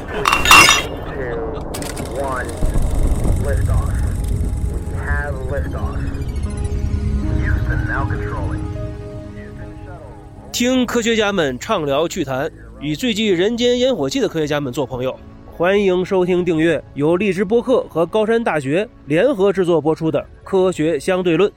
two, one, liftoff. We have liftoff. Houston now controlling. Houston shuttle. 听科学家们畅聊趣谈，与最具人间烟火气的科学家们做朋友。欢迎收听订阅由荔枝播客和高山大学联合制作播出的《科学相对论》。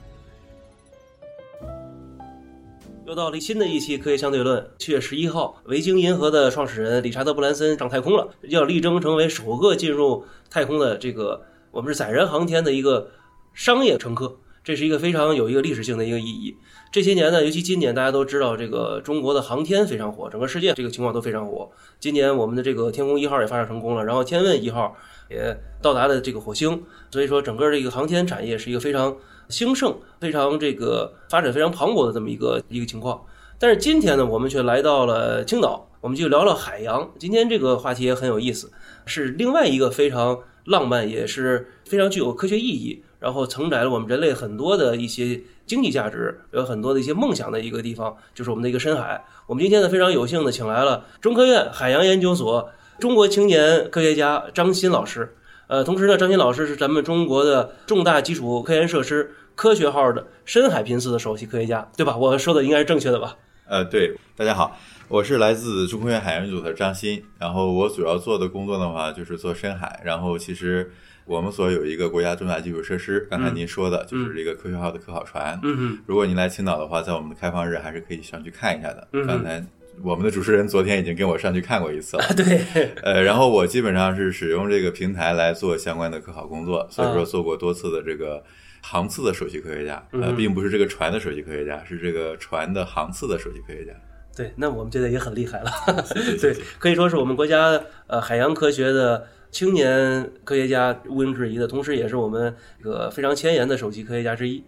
又到了新的一期《科学相对论》。七月十一号，维京银河的创始人理查德·布兰森上太空了，要力争成为首个进入太空的这个我们是载人航天的一个商业乘客。这是一个非常有一个历史性的一个意义。这些年呢，尤其今年，大家都知道这个中国的航天非常火，整个世界这个情况都非常火。今年我们的这个天宫一号也发射成功了，然后天问一号也到达了这个火星，所以说整个这个航天产业是一个非常兴盛、非常这个发展非常磅礴的这么一个一个情况。但是今天呢，我们却来到了青岛，我们就聊聊海洋。今天这个话题也很有意思，是另外一个非常浪漫，也是非常具有科学意义。然后承载了我们人类很多的一些经济价值，有很多的一些梦想的一个地方，就是我们的一个深海。我们今天呢非常有幸的请来了中科院海洋研究所中国青年科学家张鑫老师。呃，同时呢，张鑫老师是咱们中国的重大基础科研设施科学号的深海频次的首席科学家，对吧？我说的应该是正确的吧？呃，对，大家好，我是来自中科院海洋研究所的张鑫，然后我主要做的工作的话就是做深海，然后其实。我们所有一个国家重大基础设施，刚才您说的就是这个科学号的科考船。嗯如果您来青岛的话，在我们的开放日还是可以上去看一下的。嗯刚才我们的主持人昨天已经跟我上去看过一次了。对，呃，然后我基本上是使用这个平台来做相关的科考工作，所以啊说做过多次的这个航次的首席科学家。呃，嗯并不是这个船的首席科学家，是这个船的航次的首席科学家。对，那我们觉得也很厉害了。对可以说是我们国家呃海洋科学的青年科学家毋庸置疑的，同时也是我们这个非常前沿的首席科学家之一。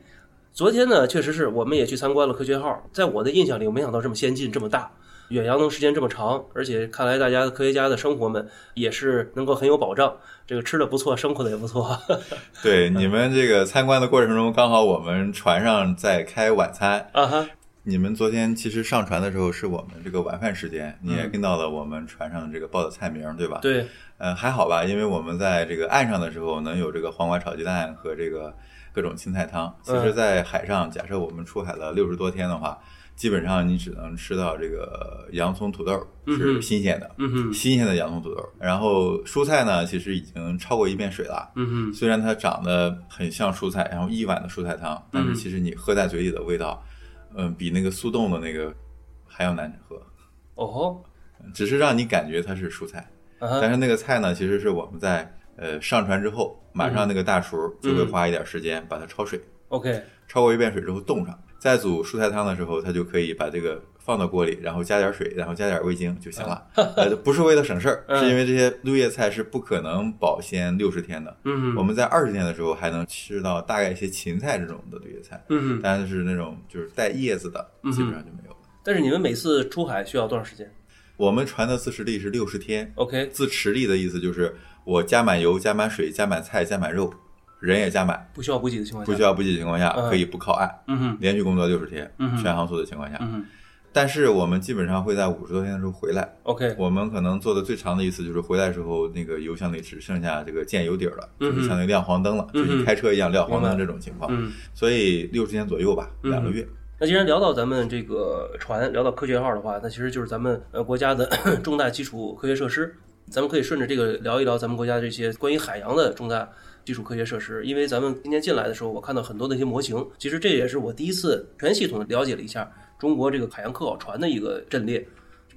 昨天呢，确实是我们也去参观了科学号，在我的印象里，我没想到这么先进、这么大，远洋能时间这么长，而且看来大家的科学家的生活们也是能够很有保障，这个吃的不错，生活的也不错。对，你们这个参观的过程中，刚好我们船上在开晚餐。啊哈，你们昨天其实上船的时候是我们这个晚饭时间，你也听到了我们船上这个报的菜名，对吧？。对，呃，还好吧，因为我们在这个岸上的时候能有这个黄瓜炒鸡蛋和这个各种青菜汤。其实，在海上，假设我们出海了六十多天的话，基本上你只能吃到这个洋葱、土豆是新鲜的，新鲜的洋葱、土豆。然后蔬菜呢，其实已经超过一遍水了。虽然它长得很像蔬菜，然后一碗的蔬菜汤，但是其实你喝在嘴里的味道，嗯，比那个速冻的那个还要难喝，哦。吼，只是让你感觉它是蔬菜。啊，但是那个菜呢，其实是我们在呃上船之后，马上那个大厨就会花一点时间把它焯水，OK，焯过一遍水之后冻上，再煮蔬菜汤的时候，他就可以把这个放到锅里，然后加点水，然后加点味精就行了。呃，不是为了省事儿，嗯是因为这些绿叶菜是不可能保鲜六十天的。嗯哼，我们在二十天的时候还能吃到大概一些芹菜这种的绿叶菜，但是那种就是带叶子的，基本上就没有了。但是你们每次出海需要多长时间我们船的自持力是六十天，？OK，自持力的意思就是我加满油、加满水、加满菜、加满肉，人也加满，不需要补给的情况下，不需要补给的情况下嗯可以不靠岸，嗯哼，连续工作六十天嗯哼，全航速的情况下。嗯哼但是我们基本上会在五十多天的时候回来。，OK，我们可能做的最长的一次就是回来的时候，那个油箱里只剩下这个见油底儿了，嗯就是相当于亮黄灯了，嗯就是开车一样亮黄灯这种情况。嗯。所以六十天左右吧，嗯两个月。那既然聊到咱们这个船，聊到科学号的话，那其实就是咱们呃国家的 重大基础科学设施。咱们可以顺着这个聊一聊咱们国家这些关于海洋的重大基础科学设施。因为咱们今天进来的时候，我看到很多的一些模型，其实这也是我第一次全系统的了解了一下中国这个海洋科考船的一个阵列。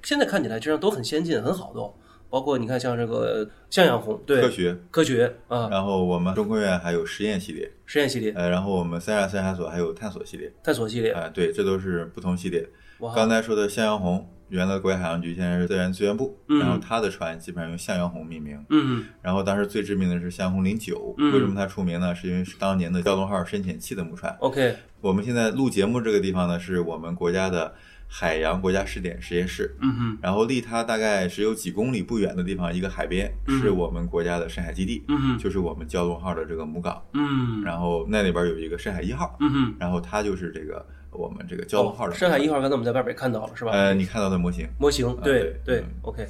现在看起来实际上都很先进、很好的哦，包括你看像这个向阳红，对科学，科学啊，然后我们中科院还有实验系列，实验系列、呃，然后我们三亚三海所还有探索系列，探索系列，啊、对，这都是不同系列。刚才说的向阳红，原来国家海洋局，现在是自然资源部，嗯然后他的船基本上用向阳红命名。嗯然后当时最知名的是向阳红零九，嗯为什么它出名呢？是因为是当年的蛟龙号深潜器的母船。，OK，我们现在录节目这个地方呢，是我们国家的海洋国家试点实验室。嗯哼，然后离它大概只有几公里不远的地方，一个海边嗯是我们国家的深海基地，嗯哼，就是我们蛟龙号的这个母港。嗯，然后那里边有一个深海一号，嗯哼。然后它就是这个我们这个蛟龙号的、哦深海一。号，刚才我们在外边看到了，是吧？呃，你看到的模型，模型，啊对对对嗯，OK。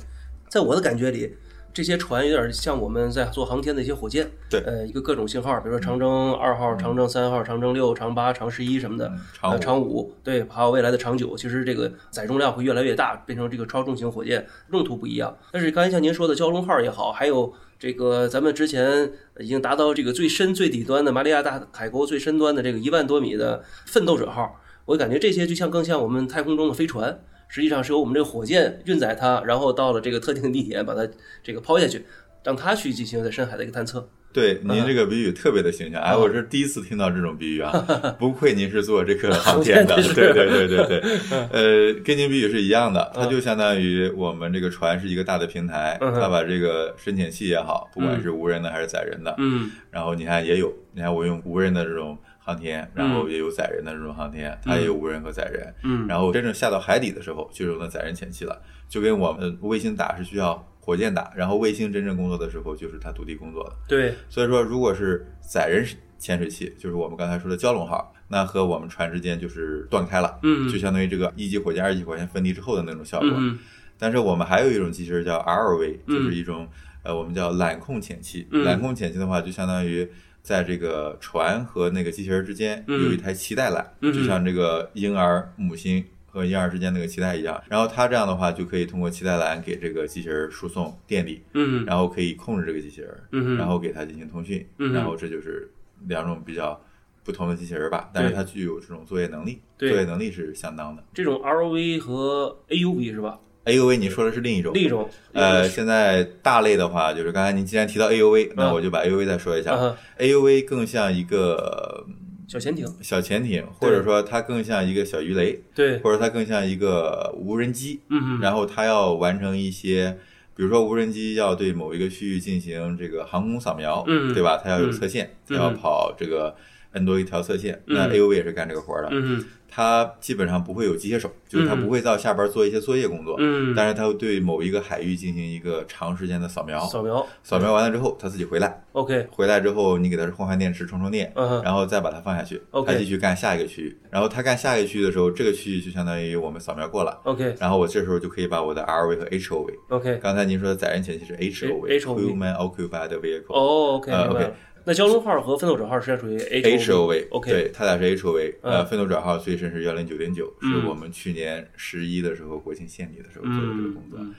在我的感觉里，这些船有点像我们在做航天的一些火箭，对呃，一个各种型号，比如说长征二号、长征三号、长征六、长八、长十一什么的，长五呃长五，对，还有未来的长九，其实这个载重量会越来越大，变成这个超重型火箭，用途不一样。但是刚才像您说的蛟龙号也好，还有这个咱们之前已经达到这个最深最底端的马里亚大海沟最深端的这个一万多米的奋斗者号，我感觉这些就像更像我们太空中的飞船。实际上是由我们这个火箭运载它，然后到了这个特定的地点，把它这个抛下去，让它去进行在深海的一个探测。对，您这个比喻特别的形象，哎，我是第一次听到这种比喻啊，不愧您是做这个航天的，对对对对对，呃，跟您比喻是一样的，它就相当于我们这个船是一个大的平台，嗯它把这个深潜器也好，不管是无人的还是载人的，嗯然后你看也有，你看我用无人的这种航天，然后也有载人的这种航天，它也有无人和载人，嗯。然后真正下到海底的时候，就用的载人潜器了，就跟我们卫星打是需要火箭打，然后卫星真正工作的时候，就是它独立工作的。对，所以说，如果是载人潜水器，就是我们刚才说的蛟龙号，那和我们船之间就是断开了，嗯就相当于这个一级火箭、二级火箭分离之后的那种效果。嗯但是我们还有一种机器人叫 ROV，嗯。就是一种、呃我们叫缆控潜器。嗯。缆控潜器的话，就相当于在这个船和那个机器人之间嗯。有一台脐带缆，嗯。就像这个婴儿母亲。和婴儿之间那个脐带一样，然后它这样的话就可以通过脐带缆给这个机器人输送电力，嗯。然后可以控制这个机器人，嗯然后给它进行通讯，嗯然后这就是两种比较不同的机器人吧，但是它具有这种作业能力，作业能力是相当的。这种 ROV 和 AUV 是吧？AUV 你说的是另一种，另一种呃，现在大类的话，就是刚才您既然提到 AUV，那我就把 AUV 再说一下。啊 AUV 更像一个小潜艇，小潜艇，或者说它更像一个小鱼雷，对，或者它更像一个无人机。嗯嗯然后它要完成一些，比如说无人机要对某一个区域进行这个航空扫描，嗯。对吧？它要有测线，它嗯要跑这个 N 多一条测线。嗯。那 AUV 也是干这个活儿的，嗯它基本上不会有机械手，就是它嗯不会到下边做一些作业工作，嗯，但是它会对某一个海域进行一个长时间的扫描。扫描。扫描完了之后，它自己回来，，OK，回来之后你给它换换电池、充充电，嗯然后再把它放下去，OK。它继续干下一个区域。然后它干下一个区域的时候，这个区域就相当于我们扫描过了，OK。然后我这时候就可以把我的 ROV 和 HOV。OK，刚才您说的载人潜器是 HOV HOV，Human Occupied Vehicle。哦 OK，呃明白了。OK。那蛟龙号和奋斗者号实际上属于 HOV，OK 对，它俩是 HOV，呃，嗯奋斗者号最深是幺零九点九，嗯是我们去年十一的时候国庆献礼的时候做的这个嗯工作。嗯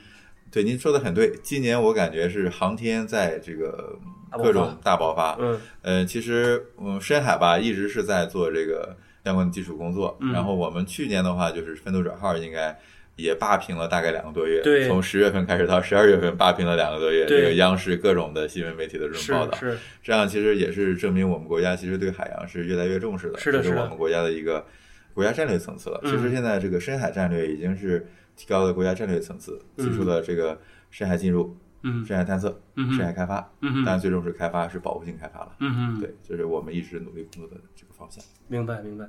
对，您说的很对，今年我感觉是航天在这个各种大爆发。嗯呃，其实嗯，深海吧一直是在做这个相关的基础工作。嗯然后我们去年的话，就是奋斗者号应该也霸屏了大概两个多月，对从十月份开始到十二月份霸屏了两个多月。这个央视各种的新闻媒体的这种报道，是这样其实也是证明我们国家其实对海洋是越来越重视的，是的是的这是我们国家的一个国家战略层次了。嗯其实现在这个深海战略已经是提高了国家战略层次，提出了这个深海进入、嗯深海探测、嗯深海开发，嗯哼当然最终是开发是保护性开发了。嗯嗯，对，这是我们一直努力工作的这个方向。明白明白。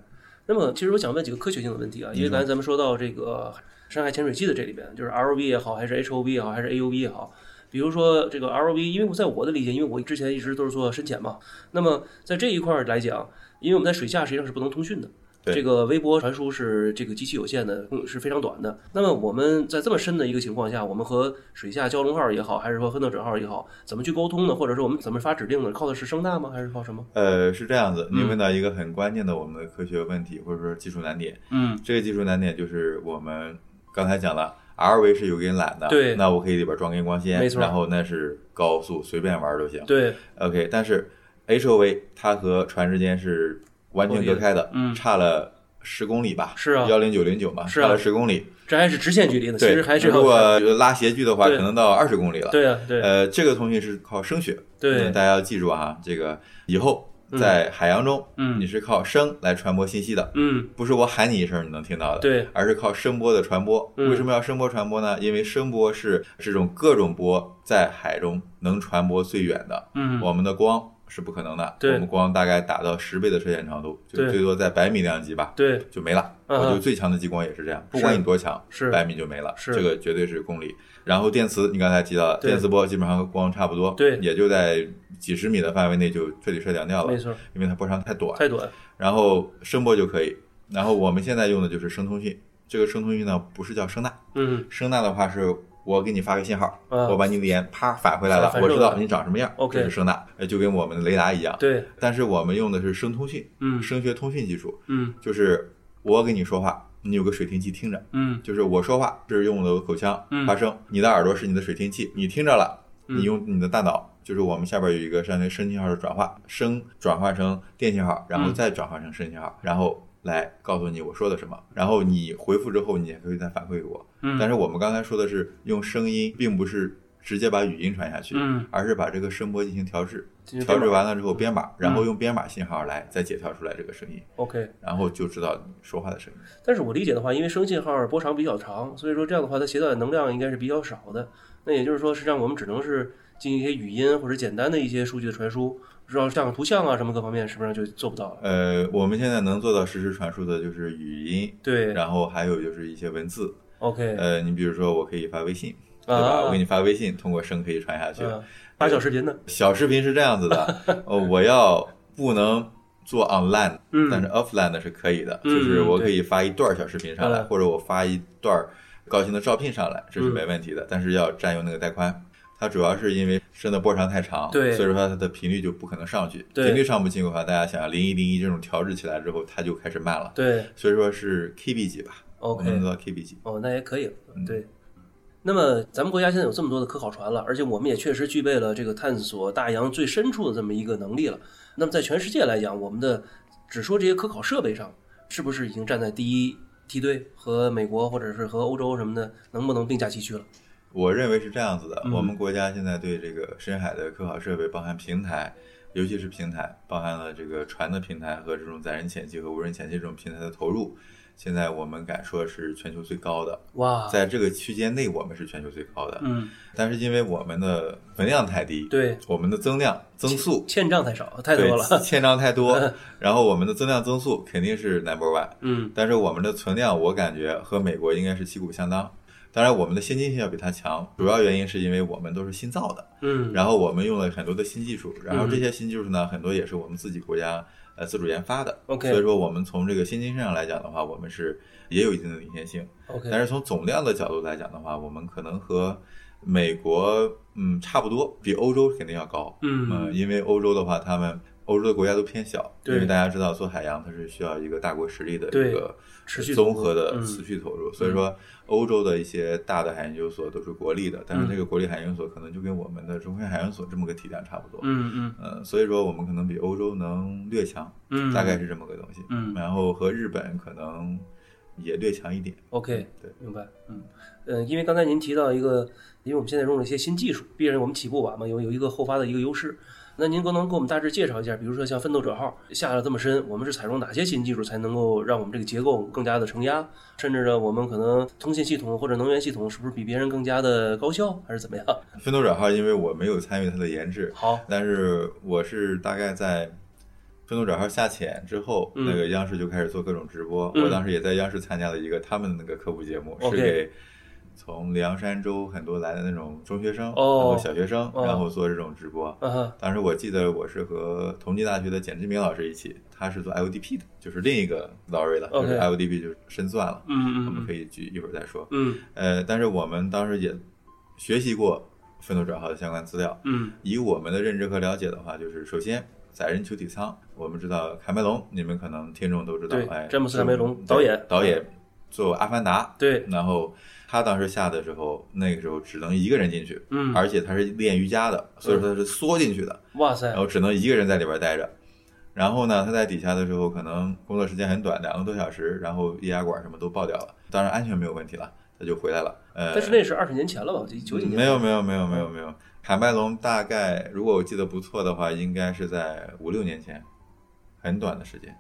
那么其实我想问几个科学性的问题啊，因为刚才咱们说到这个深海潜水器的这里边，就是 ROV 也好，还是 HOV 也好，还是 AUV 也好。比如说这个 ROV，因为我在我的理解，因为我之前一直都是做深潜嘛，那么在这一块儿来讲，因为我们在水下实际上是不能通讯的，对这个微波传输是这个极其有限的，嗯是非常短的。那么我们在这么深的一个情况下，我们和水下蛟龙号也好，还是说奋斗者号也好，怎么去沟通呢？或者说我们怎么发指令呢？靠的是声呐吗？还是靠什么？呃，是这样子，您嗯问到一个很关键的我们的科学问题，或者说技术难点。嗯这个技术难点就是我们刚才讲了，ROV 是有根缆的，对。那我可以里边装根光纤，没错。然后那是高速随便玩都行。对，OK，但是 HOV 它和船之间是完全隔开的，嗯。差了十公里吧？是啊。幺零九零九嘛，是啊。差了十公里。这还是直线距离呢，其对，实还是如果拉斜距的话，可能到二十公里了。对啊，对，呃，这个通讯是靠声学，对。嗯大家要记住啊，这个以后在海洋中，嗯。你是靠声来传播信息的，嗯，不是我喊你一声你能听到的，对，而是靠声波的传播。嗯。为什么要声波传播呢？因为声波是这种各种波在海中能传播最远的，嗯我们的光是不可能的，对。我们光大概打到十倍的射线长度，就对。最多在百米量级吧，对，就没了。嗯。我就最强的激光也是这样，不管你多强，是。百米就没了，是。这个绝对是公里。然后电磁，你刚才提到了，电磁波基本上和光差不多，对也就在几十米的范围内就彻底射掉掉了没，错，因为它波长太短。太短，然后声波就可以，然后我们现在用的就是声通讯，这个声通讯呢不是叫声呐，嗯。声呐的话是我给你发个信号，啊我把你脸啪返回来了，我知道你长什么样，OK。这是声呐，呃就跟我们的雷达一样。对，但是我们用的是声通讯，嗯。声学通讯技术，嗯。就是我跟你说话，你有个水听器听着，嗯。就是我说话是用我的口腔嗯。发声，你的耳朵是你的水听器，你听着了，嗯。你用你的大脑，就是我们下边有一个相当于声信号的转化，声转化成电信号，然后嗯。再转化成声信号，然后来告诉你我说的什么，然后你回复之后，你也可以再反馈给我。嗯，但是我们刚才说的是用声音，并不是直接把语音传下去，嗯而是把这个声波进行调制，调制完了之后编码，然后用编码信号来再解调出来这个声音，OK。然后就知道你说话的声音。但是我理解的话，因为声信号波长比较长，所以说这样的话，它携带的能量应该是比较少的。那也就是说，实际上我们只能是进行一些语音或者简单的一些数据的传输，不知道像图像啊什么各方面，是不是就做不到了？呃，我们现在能做到实时传输的就是语音，对然后还有就是一些文字。，OK，呃，你比如说我可以发微信，对吧？啊我给你发微信，通过声可以传下去。嗯，发小视频呢，小视频是这样子的，呃，我要不能做 online，嗯但是 offline 的是可以的，嗯就是我可以发一段小视频上来，嗯或者我发一段高清的照片上来，这是嗯没问题的，但是要占用那个带宽。它主要是因为声的波长太长，对所以说它的频率就不可能上去。对频率上不去的话，大家想想零一零一这种调制起来之后，它就开始慢了。对所以说是 KB 级吧，OK，做到 KB 级。哦，那也可以，嗯对。那么咱们国家现在有这么多的科考船了，而且我们也确实具备了这个探索大洋最深处的这么一个能力了。那么在全世界来讲，我们的只说这些科考设备上，是不是已经站在第一梯队，和美国或者是和欧洲什么的，能不能并驾齐驱了？我认为是这样子的，嗯我们国家现在对这个深海的科考设备，包含平台，尤其是平台，包含了这个船的平台和这种载人潜器和无人潜器这种平台的投入，现在我们敢说是全球最高的，哇，在这个区间内我们是全球最高的。嗯，但是因为我们的存量太低，对，我们的增量增速欠账太少，太多了。欠账太多，然后我们的增量增速肯定是 number one，嗯但是我们的存量，我感觉和美国应该是旗鼓相当。当然，我们的先进性要比它强，主要原因是因为我们都是新造的，嗯，然后我们用了很多的新技术，然后这些新技术呢，很多也是我们自己国家呃自主研发的。OK 所以说我们从这个先进性上来讲的话，我们是也有一定的领先性。OK，但是从总量的角度来讲的话，我们可能和美国嗯差不多，比欧洲肯定要高。嗯呃因为欧洲的话，他们欧洲的国家都偏小，因为大家知道做海洋它是需要一个大国实力的一个持续综合的嗯持续投入，所以说欧洲的一些大的海研究所都是国立的，但是这个国立海研究所可能就跟我们的中科院海洋所这么个体量差不多。嗯嗯呃，所以说我们可能比欧洲能略强，嗯，大概是这么个东西。嗯然后和日本可能也略强一点。OK，对，明白。嗯，呃，因为刚才您提到一个，因为我们现在用了一些新技术，毕竟我们起步晚嘛，有有一个后发的一个优势。那您可能给我们大致介绍一下，比如说像奋斗者号下了这么深，我们是采用哪些新技术才能够让我们这个结构更加的承压？甚至呢，我们可能通信系统或者能源系统是不是比别人更加的高效，还是怎么样？奋斗者号，因为我没有参与它的研制，好，但是我是大概在奋斗者号下潜之后，嗯那个央视就开始做各种直播。嗯我当时也在央视参加了一个他们的那个科普节目是给从凉山州很多来的那种中学生，哦然后小学生，哦然后做这种直播。嗯，当时我记得我是和同济大学的简志明老师一起，他是做 IODP 的，就是另一个 Laurie 了，就是 OK IODP 就是深算了。嗯嗯我们可以举一会儿再说。嗯呃，但是我们当时也学习过奋斗者号的相关资料。嗯以我们的认知和了解的话，就是首先载人球体舱，我们知道凯梅隆，你们可能听众都知道对，哎，詹姆斯卡梅隆导演导演做《阿凡达》，对，然后他当时下的时候，那个时候只能一个人进去，嗯，而且他是练瑜伽的，所以说他是缩进去的，哇塞然，后只能一个人在里边待着。然后呢，他在底下的时候，可能工作时间很短，两个多小时，然后液压管什么都爆掉了，当然安全没有问题了，他就回来了。呃，但是那是二十年前了吧？九几年没有没有没有没有没有，卡麦隆大概如果我记得不错的话，应该是在五六年前，很短的时间。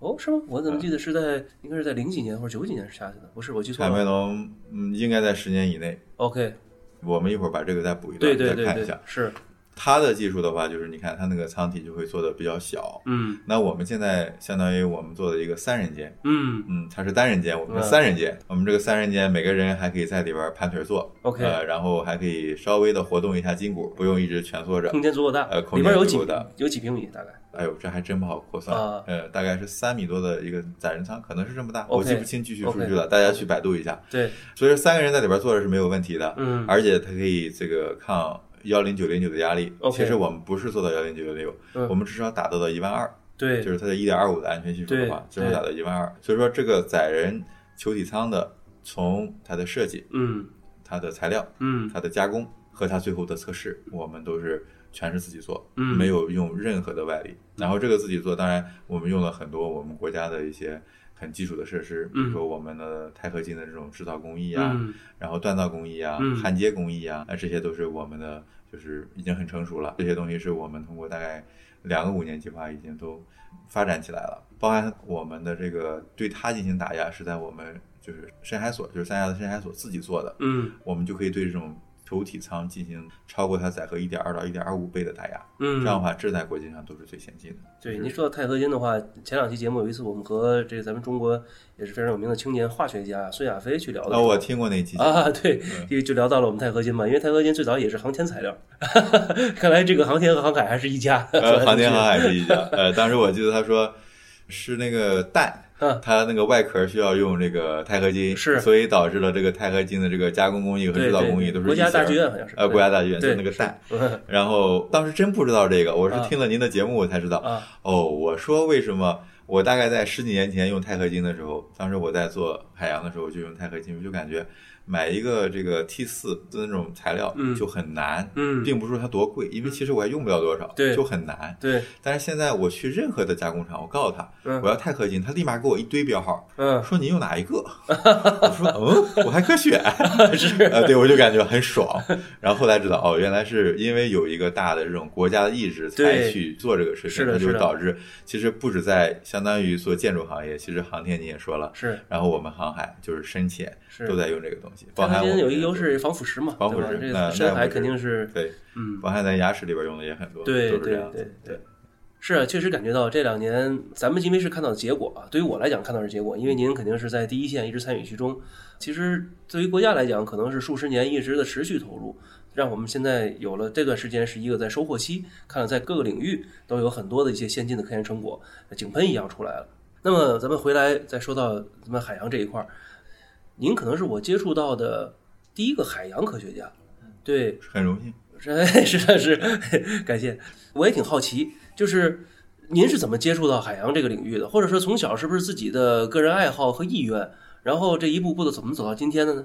哦，是吗？我怎么记得是在应该是在零几年或者九几年是下去的？不是，我记错卡梅了。隆嗯，应该在十年以内。OK，我们一会儿把这个再补一段，对对对对再看一下。，是，它的技术的话，就是你看它那个舱体就会做的比较小。嗯。那我们现在相当于我们做的一个三人间，嗯。嗯，它是单人间，我们嗯。是三人间。我们这个三人间，每个人还可以在里边盘腿坐 OK 呃，然后还可以稍微的活动一下筋骨，不用一直蜷缩着。空间足够大，呃空里边有几间足够大有几平米大概？哎呦，这还真不好扩算，啊。呃，大概是三米多的一个载人舱，可能是这么大我记不清具体数据了，大家去百度一下。对，所以说三个人在里边坐着是没有问题的，嗯。而且它可以这个抗幺零九零九的压力。其实我们不是做到幺零九零六，嗯。我们至少达到了一万二，对，就是它的一点二五的安全系数的话，至对少达到一万二。所以说这个载人球体舱的从它的设计、嗯。它的材料、嗯。它的加工和它最后的测试，我们都是全是自己做，嗯。没有用任何的外力。然后这个自己做，当然我们用了很多我们国家的一些很基础的设施，比如说我们的钛合金的这种制造工艺啊，嗯。然后锻造工艺啊、嗯。焊接工艺啊，那这些都是我们的，就是已经很成熟了。这些东西是我们通过大概两个五年计划已经都发展起来了，包含我们的这个对它进行打压是在我们就是深海所，就是三亚的深海所自己做的，嗯。我们就可以对这种球体舱进行超过它载荷一点二到一点二五倍的打压，嗯，这样的话，这在国际上都是最先进的。对，您说到钛合金的话，前两期节目有一次我们和这咱们中国也是非常有名的青年化学家孙亚飞去聊的时哦，我听过那期啊，对，嗯就就聊到了我们钛合金嘛，因为钛合金最早也是航天材料，看来这个航天和航海还是一家。呃，航天航海是一家。呃，当时我记得他说是那个蛋嗯，它那个外壳需要用这个钛合金，是。所以导致了这个钛合金的这个加工工艺和制造工艺都是国家大剧院好像是。呃，国家大剧院就那个蛋。嗯。然后当时真不知道这个，我是啊。听了您的节目我才知道。啊，哦，我说为什么我大概在十几年前用钛合金的时候，当时我在做海洋的时候就用钛合金，我就感觉买一个这个 T 四的那种材料嗯。就很难，嗯。并不是说它多贵，因为其实我还用不了多少，对。就很难。对，但是现在我去任何的加工厂，我告诉他嗯。我要钛合金，他立马给我一堆标号，嗯，说您用哪一个？我说嗯，我还可选，是，呃，对我就感觉很爽。然后后来知道哦，原来是因为有一个大的这种国家的意志才去做这个事情，它就导致其实不止在相当于做建筑行业，其实航天你也说了，是。然后我们航海就是深潜都在用这个东西，包钛合含我们这金有一个优势，防腐蚀嘛，防腐蚀？这那个深海肯定是，对，嗯，包含在牙齿里边用的也很多，对对都是这样子对对。是啊，确实感觉到这两年咱们因为是看到的结果啊，对于我来讲看到的是结果，因为您肯定是在第一线一直参与其中。其实对于国家来讲，可能是数十年一直的持续投入，让我们现在有了这段时间是一个在收获期，看了在各个领域都有很多的一些先进的科研成果，井喷一样出来了。那么咱们回来再说到咱们海洋这一块儿，您可能是我接触到的第一个海洋科学家，对，很荣幸。是是的是，感谢。我也挺好奇，就是您是怎么接触到海洋这个领域的，或者说从小是不是自己的个人爱好和意愿，然后这一步步的怎么走到今天的呢？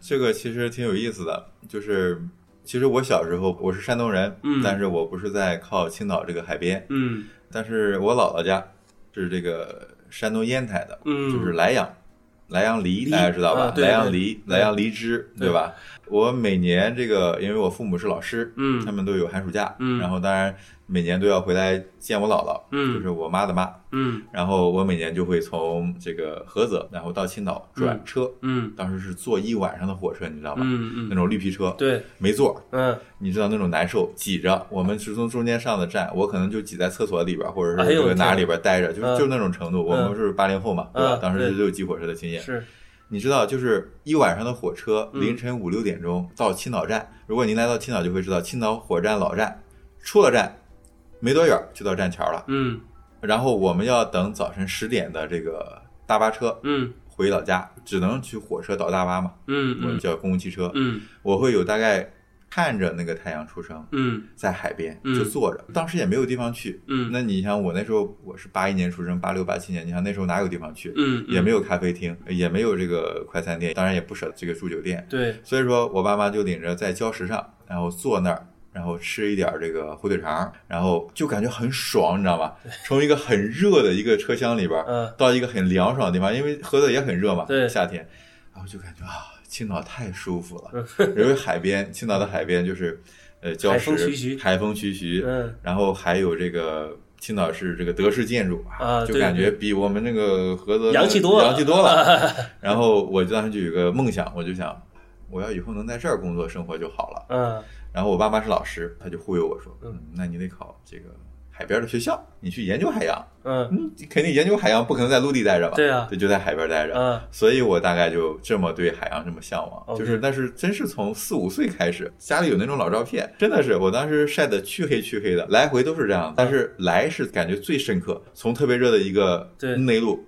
这个其实挺有意思的，就是其实我小时候我是山东人，嗯但是我不是在靠青岛这个海边，嗯但是我姥姥家是这个山东烟台的，嗯就是莱阳，莱阳梨梨大家知道吧？莱阳梨，莱阳梨汁，对对吧？我每年这个，因为我父母是老师，嗯。他们都有寒暑假，嗯。然后当然每年都要回来见我姥姥，嗯。就是我妈的妈，嗯。然后我每年就会从这个菏泽，然后到青岛转车，嗯。当时是坐一晚上的火车，你知道吗？嗯嗯，那种绿皮车，对，没座，嗯。你知道那种难受，挤着。我们是从中间上的站，我可能就挤在厕所里边，或者是这个哪里边待着，就嗯。就那种程度。我们是八零后嘛，对吧？当时就有挤火车的经验。是，你知道，就是一晚上的火车，嗯凌晨五六点钟到青岛站。如果您来到青岛，就会知道青岛火车站老站，出了站没多远就到站桥了。嗯然后我们要等早晨十点的这个大巴车嗯回老家，只能去火车倒大巴嘛，我们叫公共汽车。嗯我会有大概看着那个太阳出生，嗯在海边嗯就坐着，当时也没有地方去。嗯那你像我那时候，我是八一年出生，八六八七年，你像那时候哪有地方去？嗯，也没有咖啡厅，也没有这个快餐店，当然也不舍得这个住酒店。对，所以说我爸妈就领着在礁石上，然后坐那儿，然后吃一点这个火腿肠，然后就感觉很爽，你知道吗？从一个很热的一个车厢里边，嗯到一个很凉爽的地方，因为菏泽也很热嘛，对夏天，然后就感觉啊，青岛太舒服了，因为海边，青岛的海边就是呃礁海石，风徐徐。海风徐徐，嗯。然后还有这个。青岛是这个德式建筑就啊就感觉比我们那个菏泽洋气多了。洋气多了。然后我就当时就有个梦想，我就想，我要以后能在这儿工作生活就好了。嗯。然后我爸妈是老师，他就忽悠我说，嗯。嗯，那你得考这个海边的学校，你去研究海洋。嗯你，肯定研究海洋不可能在陆地待着吧？对啊就就在海边待着。嗯所以我大概就这么对海洋这么向往，就是但是真是从四五岁开始，家里有那种老照片，真的是我当时晒得黢黑黢黑的，来回都是这样。但是来是感觉最深刻，从特别热的一个内陆，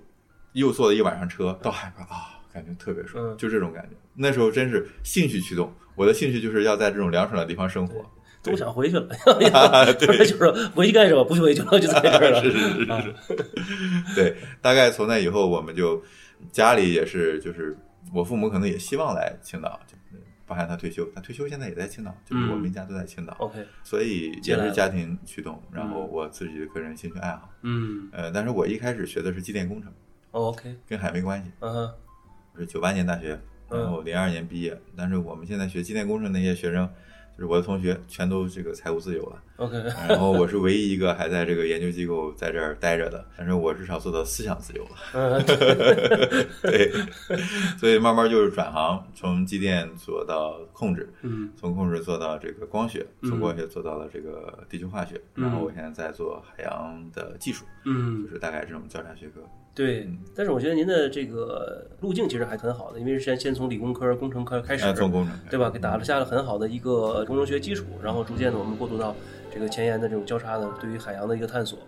又坐了一晚上车到海边啊，感觉特别爽，嗯就这种感觉。那时候真是兴趣驱动，我的兴趣就是要在这种凉爽的地方生活。都想回去了，对就是回去干什么？不去回去了，就在这儿了。是是是啊。是，对，大概从那以后，我们就家里也是，就是我父母可能也希望来青岛，就是包含他退休，他退休现在也在青岛，就是我们一家都在青岛，OK，所以也是家庭驱动，然后我自己的个人兴趣爱好，嗯。呃，但是我一开始学的是机电工程，哦，OK，跟海没关系，嗯哼，我是九八年大学，然后零二年毕业，但是我们现在学机电工程那些学生。就是我的同学全都这个财务自由了，OK，然后我是唯一一个还在这个研究机构在这儿待着的，但是我至少做到思想自由了。嗯 对，所以慢慢就是转行，从机电做到控制，嗯从控制做到这个光学，嗯从光学做到了这个地球化学，嗯然后我现在在做海洋的技术，嗯就，是大概这种交叉学科。对。但是我觉得您的这个路径其实还很好的，因为是先先从理工科、工程科开始呃，，从工程开始对吧？给打了下了很好的一个工程学基础，然后逐渐的我们过渡到这个前沿的这种交叉的对于海洋的一个探索。